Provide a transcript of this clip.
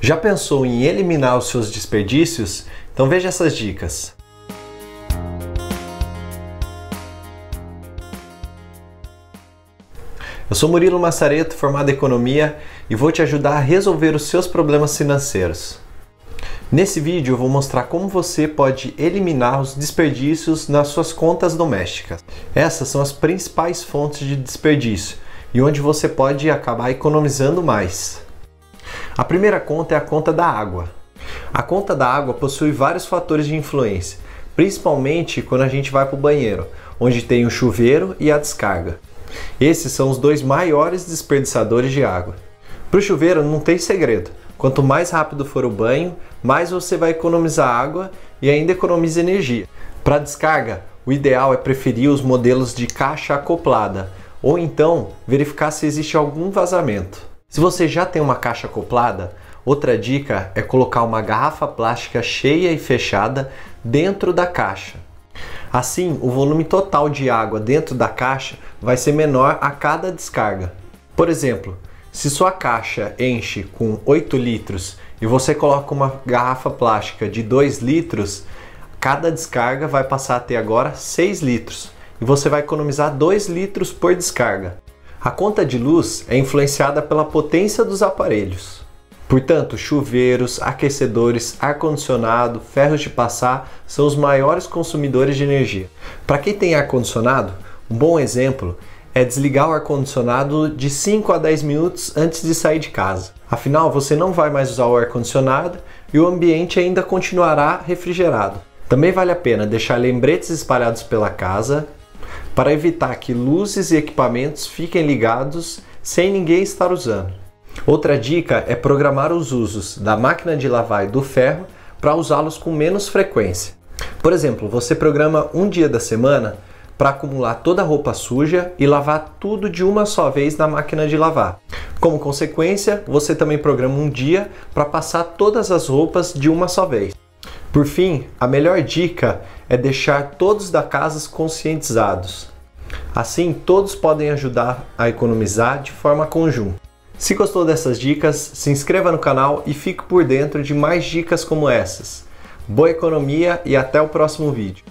Já pensou em eliminar os seus desperdícios? Então veja essas dicas. Eu sou Murilo Massareto, formado em Economia, e vou te ajudar a resolver os seus problemas financeiros. Nesse vídeo eu vou mostrar como você pode eliminar os desperdícios nas suas contas domésticas. Essas são as principais fontes de desperdício e onde você pode acabar economizando mais. A primeira conta é a conta da água. A conta da água possui vários fatores de influência, principalmente quando a gente vai para o banheiro, onde tem o chuveiro e a descarga. Esses são os dois maiores desperdiçadores de água. Para o chuveiro não tem segredo. Quanto mais rápido for o banho, mais você vai economizar água e ainda economiza energia. Para descarga, o ideal é preferir os modelos de caixa acoplada ou então verificar se existe algum vazamento. Se você já tem uma caixa acoplada, outra dica é colocar uma garrafa plástica cheia e fechada dentro da caixa. Assim, o volume total de água dentro da caixa vai ser menor a cada descarga. Por exemplo, se sua caixa enche com 8 litros e você coloca uma garrafa plástica de 2 litros, cada descarga vai passar a ter agora 6 litros e você vai economizar 2 litros por descarga. A conta de luz é influenciada pela potência dos aparelhos. Portanto, chuveiros, aquecedores, ar-condicionado, ferros de passar são os maiores consumidores de energia. Para quem tem ar-condicionado, um bom exemplo é desligar o ar-condicionado de 5 a 10 minutos antes de sair de casa. Afinal, você não vai mais usar o ar-condicionado e o ambiente ainda continuará refrigerado. Também vale a pena deixar lembretes espalhados pela casa para evitar que luzes e equipamentos fiquem ligados sem ninguém estar usando. Outra dica é programar os usos da máquina de lavar e do ferro para usá-los com menos frequência. Por exemplo, você programa um dia da semana para acumular toda a roupa suja e lavar tudo de uma só vez na máquina de lavar. Como consequência, você também programa um dia para passar todas as roupas de uma só vez. Por fim, a melhor dica é deixar todos da casa conscientizados. Assim, todos podem ajudar a economizar de forma conjunta. Se gostou dessas dicas, se inscreva no canal e fique por dentro de mais dicas como essas. Boa economia e até o próximo vídeo.